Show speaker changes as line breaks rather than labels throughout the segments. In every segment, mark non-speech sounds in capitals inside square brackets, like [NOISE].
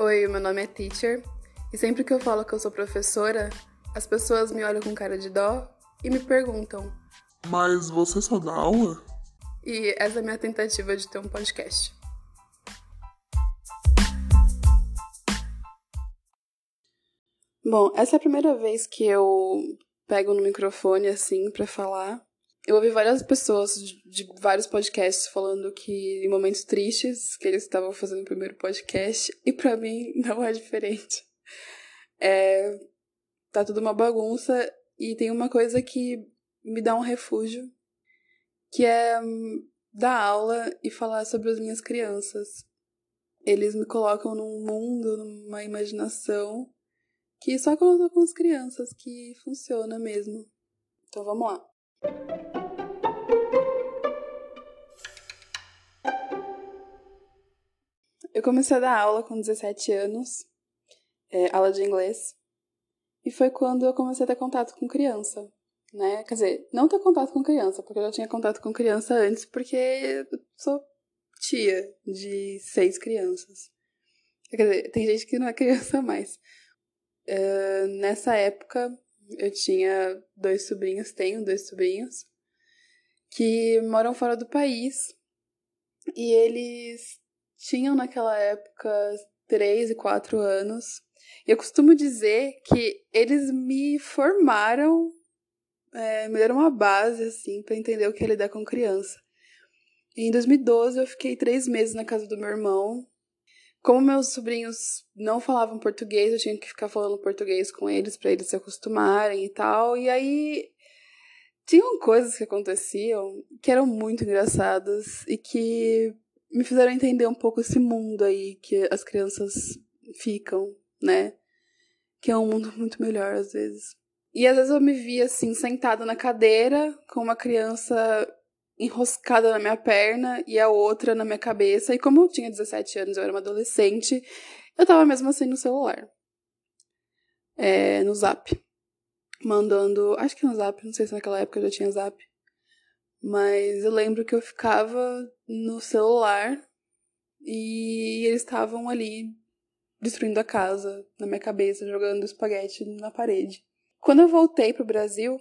Oi, meu nome é Teacher e sempre que eu falo que eu sou professora, as pessoas me olham com cara de dó e me perguntam:
Mas você só dá aula?
E essa é a minha tentativa de ter um podcast. Bom, essa é a primeira vez que eu pego no microfone assim para falar. Eu ouvi várias pessoas de, de, vários podcasts falando que em momentos tristes que eles estavam fazendo o primeiro podcast e para mim [LAUGHS] não é diferente. É, tá tudo uma bagunça e tem uma coisa que me dá um refúgio, que é hum, dar aula e falar sobre as minhas crianças. Eles me colocam num mundo, numa imaginação que só quando eu tô com as crianças que funciona mesmo. Então vamos lá. Eu comecei a dar aula com 17 anos, é, aula de inglês, e foi quando eu comecei a ter contato com criança, né? Quer dizer, não ter contato com criança, porque eu já tinha contato com criança antes, porque eu sou tia de seis crianças. Quer dizer, tem gente que não é criança mais. Uh, nessa época, eu tinha dois sobrinhos, tenho dois sobrinhos, que moram fora do país. E eles tinham naquela época três e quatro anos. E eu costumo dizer que eles me formaram, é, me deram uma base, assim, para entender o que é lidar com criança. E em 2012 eu fiquei três meses na casa do meu irmão. Como meus sobrinhos não falavam português, eu tinha que ficar falando português com eles para eles se acostumarem e tal. E aí tinham coisas que aconteciam que eram muito engraçadas e que me fizeram entender um pouco esse mundo aí que as crianças ficam, né? Que é um mundo muito melhor às vezes. E às vezes eu me via assim, sentada na cadeira, com uma criança enroscada na minha perna e a outra na minha cabeça. E como eu tinha 17 anos, eu era uma adolescente, eu tava mesmo assim no celular. É, no zap. Mandando. Acho que no zap, não sei se naquela época eu já tinha zap. Mas eu lembro que eu ficava no celular e eles estavam ali destruindo a casa na minha cabeça, jogando espaguete na parede. Quando eu voltei pro Brasil,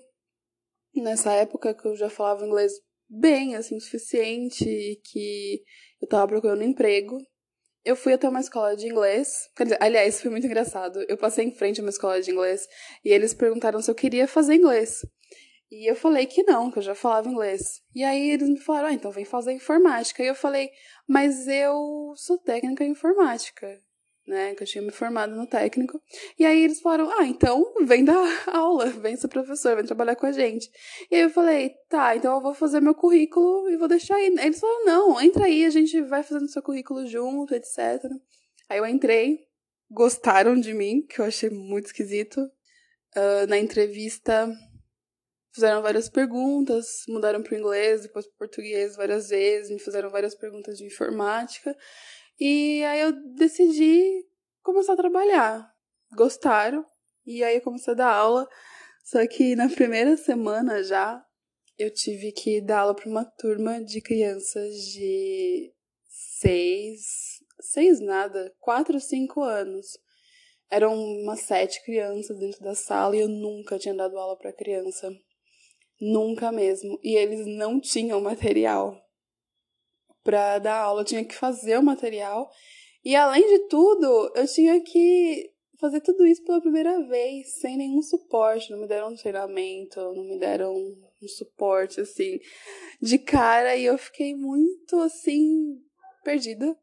nessa época que eu já falava inglês bem, assim, o suficiente, que eu tava procurando emprego, eu fui até uma escola de inglês. Quer dizer, aliás, foi muito engraçado. Eu passei em frente a uma escola de inglês e eles perguntaram se eu queria fazer inglês. E eu falei que não, que eu já falava inglês. E aí eles me falaram, ah, então vem fazer informática. E eu falei, mas eu sou técnica em informática, né? Que eu tinha me formado no técnico. E aí eles falaram, ah, então vem dar [LAUGHS] aula, vem ser professor, vem trabalhar com a gente. E aí eu falei, tá, então eu vou fazer meu currículo e vou deixar aí. Eles falaram, não, entra aí, a gente vai fazendo seu currículo junto, etc. Aí eu entrei, gostaram de mim, que eu achei muito esquisito. Uh, na entrevista fizeram várias perguntas, mudaram para o inglês, depois para o português várias vezes, me fizeram várias perguntas de informática. E aí eu decidi começar a trabalhar. Gostaram, e aí eu comecei a dar aula. Só que na primeira semana já eu tive que dar aula para uma turma de crianças de seis, seis nada, quatro, cinco anos. Eram umas sete crianças dentro da sala e eu nunca tinha dado aula para criança. Nunca mesmo. E eles não tinham material para dar aula. Eu tinha que fazer o material. E além de tudo, eu tinha que fazer tudo isso pela primeira vez, sem nenhum suporte. Não me deram um treinamento, não me deram um suporte, assim, de cara. E eu fiquei muito, assim, perdida.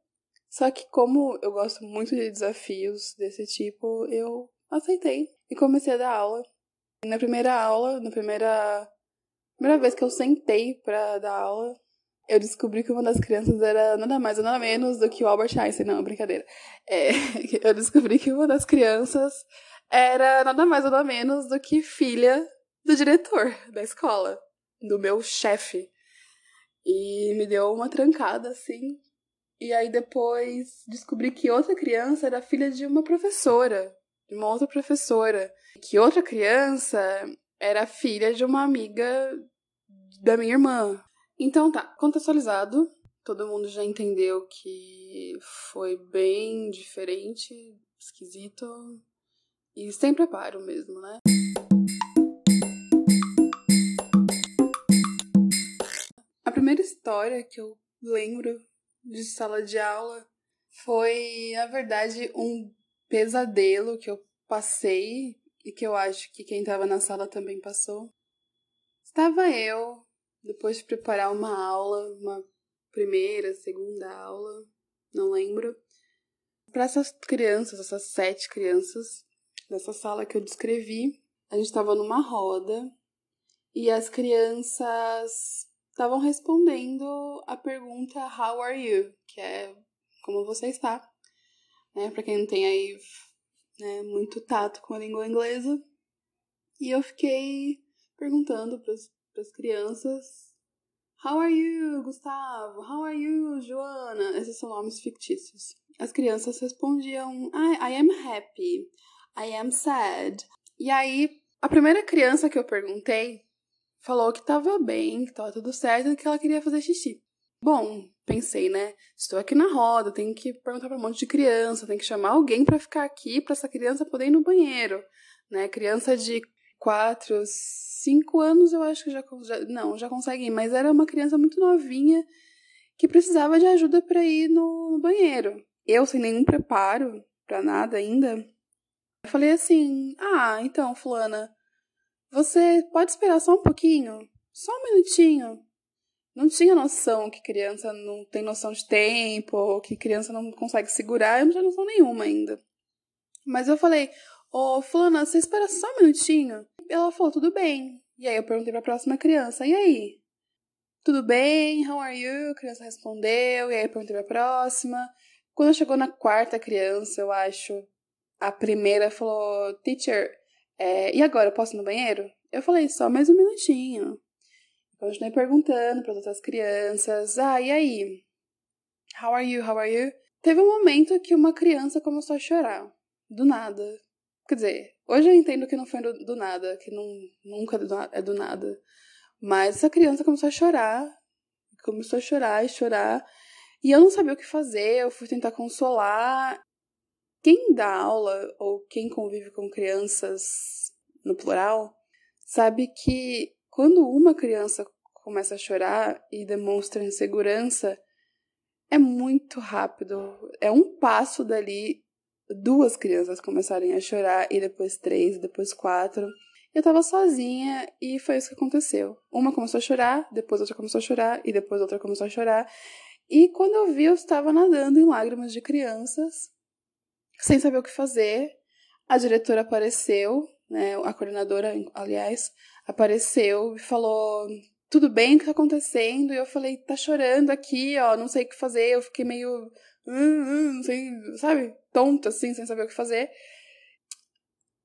Só que, como eu gosto muito de desafios desse tipo, eu aceitei e comecei a dar aula. Na primeira aula, na primeira primeira vez que eu sentei para dar aula, eu descobri que uma das crianças era nada mais nada menos do que o Albert Einstein. Não, brincadeira. É, [LAUGHS] eu descobri que uma das crianças era nada mais nada menos do que filha do diretor da escola, do meu chefe. E me deu uma trancada, assim. E aí depois descobri que outra criança era filha de uma professora, de uma outra professora. Que outra criança era filha de uma amiga da minha irmã. Então tá, contextualizado, todo mundo já entendeu que foi bem diferente, esquisito e sem preparo mesmo, né? A primeira história que eu lembro de sala de aula foi, na verdade, um pesadelo que eu passei e que eu acho que quem estava na sala também passou. Estava eu, depois de preparar uma aula, uma primeira, segunda aula, não lembro, para essas crianças, essas sete crianças dessa sala que eu descrevi. A gente estava numa roda e as crianças estavam respondendo a pergunta How are you? Que é como você está. Né? Para quem não tem aí né, muito tato com a língua inglesa. E eu fiquei perguntando para as crianças How are you, Gustavo? How are you, Joana? Esses são nomes fictícios. As crianças respondiam I, I am happy. I am sad. E aí, a primeira criança que eu perguntei falou que tava bem, que tava tudo certo e que ela queria fazer xixi. Bom, pensei, né? Estou aqui na roda, tenho que perguntar para um monte de criança, tenho que chamar alguém para ficar aqui para essa criança poder ir no banheiro, né? Criança de 4, 5 anos eu acho que já, já não, já consegue ir, mas era uma criança muito novinha que precisava de ajuda para ir no, banheiro. Eu sem nenhum preparo para nada ainda, eu falei assim: "Ah, então, fulana, você pode esperar só um pouquinho? Só um minutinho?" Não tinha noção que criança não tem noção de tempo, ou que criança não consegue segurar, eu não tinha noção nenhuma ainda. Mas eu falei, ô oh, fulana, você espera só um minutinho? Ela falou, tudo bem. E aí eu perguntei pra próxima criança, e aí? Tudo bem? How are you? A criança respondeu, e aí eu perguntei pra próxima. Quando chegou na quarta criança, eu acho, a primeira falou, teacher, é, e agora, eu posso ir no banheiro? Eu falei, só mais um minutinho. Continuei perguntando para outras crianças: Ah, e aí? How are you? How are you? Teve um momento que uma criança começou a chorar. Do nada. Quer dizer, hoje eu entendo que não foi do, do nada, que não, nunca é do nada. Mas essa criança começou a chorar. Começou a chorar e chorar. E eu não sabia o que fazer, eu fui tentar consolar. Quem dá aula ou quem convive com crianças, no plural, sabe que quando uma criança começa a chorar e demonstra insegurança, é muito rápido. É um passo dali, duas crianças começarem a chorar, e depois três, depois quatro. Eu tava sozinha e foi isso que aconteceu. Uma começou a chorar, depois outra começou a chorar, e depois outra começou a chorar. E quando eu vi, eu estava nadando em lágrimas de crianças, sem saber o que fazer. A diretora apareceu, né, a coordenadora, aliás, apareceu e falou: tudo bem, o que tá acontecendo? E eu falei, tá chorando aqui, ó, não sei o que fazer. Eu fiquei meio, hum, hum, não sei, sabe, tonta, assim, sem saber o que fazer.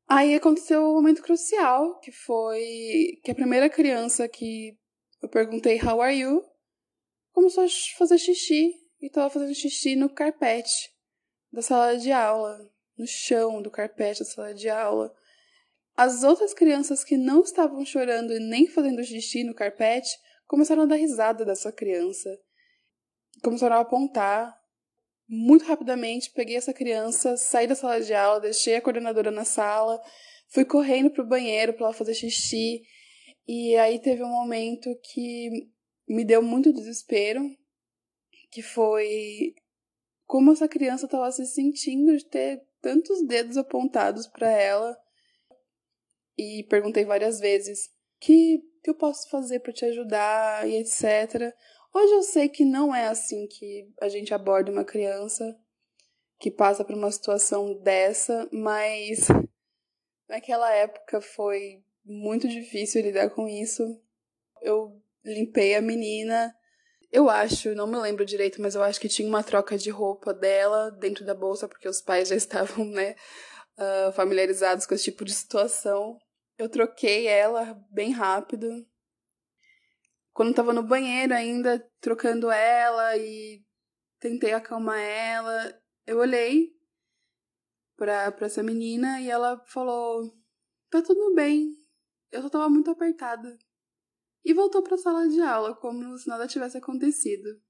Aí aconteceu um momento crucial, que foi que a primeira criança que eu perguntei, how are you? Começou a fazer xixi, e tava fazendo xixi no carpete da sala de aula, no chão do carpete da sala de aula. As outras crianças que não estavam chorando e nem fazendo xixi no carpete começaram a dar risada dessa criança. Começaram a apontar. Muito rapidamente, peguei essa criança, saí da sala de aula, deixei a coordenadora na sala, fui correndo pro banheiro para ela fazer xixi. E aí teve um momento que me deu muito desespero, que foi como essa criança estava se sentindo de ter tantos dedos apontados para ela e perguntei várias vezes: que, que eu posso fazer para te ajudar e etc. Hoje eu sei que não é assim que a gente aborda uma criança que passa por uma situação dessa, mas [LAUGHS] naquela época foi muito difícil lidar com isso. Eu limpei a menina. Eu acho, não me lembro direito, mas eu acho que tinha uma troca de roupa dela dentro da bolsa, porque os pais já [LAUGHS] estavam, né, uh, familiarizados com esse tipo de situação. Eu troquei ela bem rápido. Quando tava no banheiro ainda, trocando ela e tentei acalmar ela, eu olhei pra, pra essa menina e ela falou: Tá tudo bem, eu só tava muito apertada. E voltou pra sala de aula, como se nada tivesse acontecido.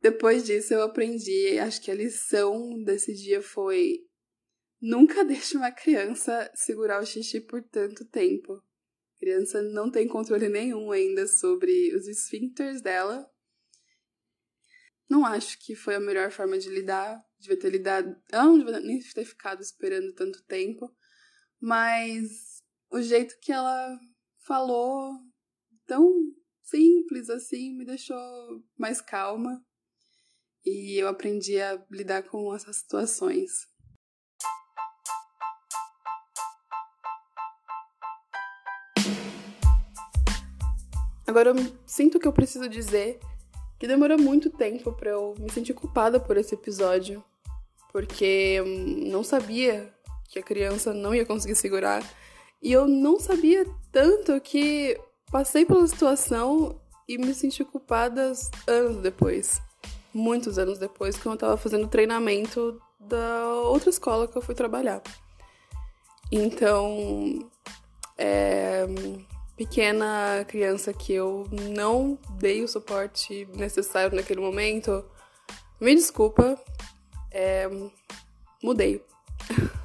Depois disso, eu aprendi, acho que a lição desse dia foi: nunca [LAUGHS] deixe uma criança segurar o xixi por tanto tempo. A criança não tem controle nenhum ainda sobre os esfíncteres dela. Não acho que foi a melhor forma de lidar. Devia ter lidado. Não nem ter ficado esperando tanto tempo. Mas o jeito que ela falou, tão simples assim, me deixou mais calma e eu aprendi a lidar com essas situações. Agora eu sinto que eu preciso dizer que demorou muito tempo para eu me sentir culpada por esse episódio, porque eu não sabia que a criança não ia conseguir segurar e eu não sabia tanto que passei pela situação e me senti culpada anos depois muitos anos depois, quando eu estava fazendo treinamento da outra escola que eu fui trabalhar. Então, é, pequena criança que eu não dei o suporte necessário naquele momento, me desculpa, é, mudei. [LAUGHS]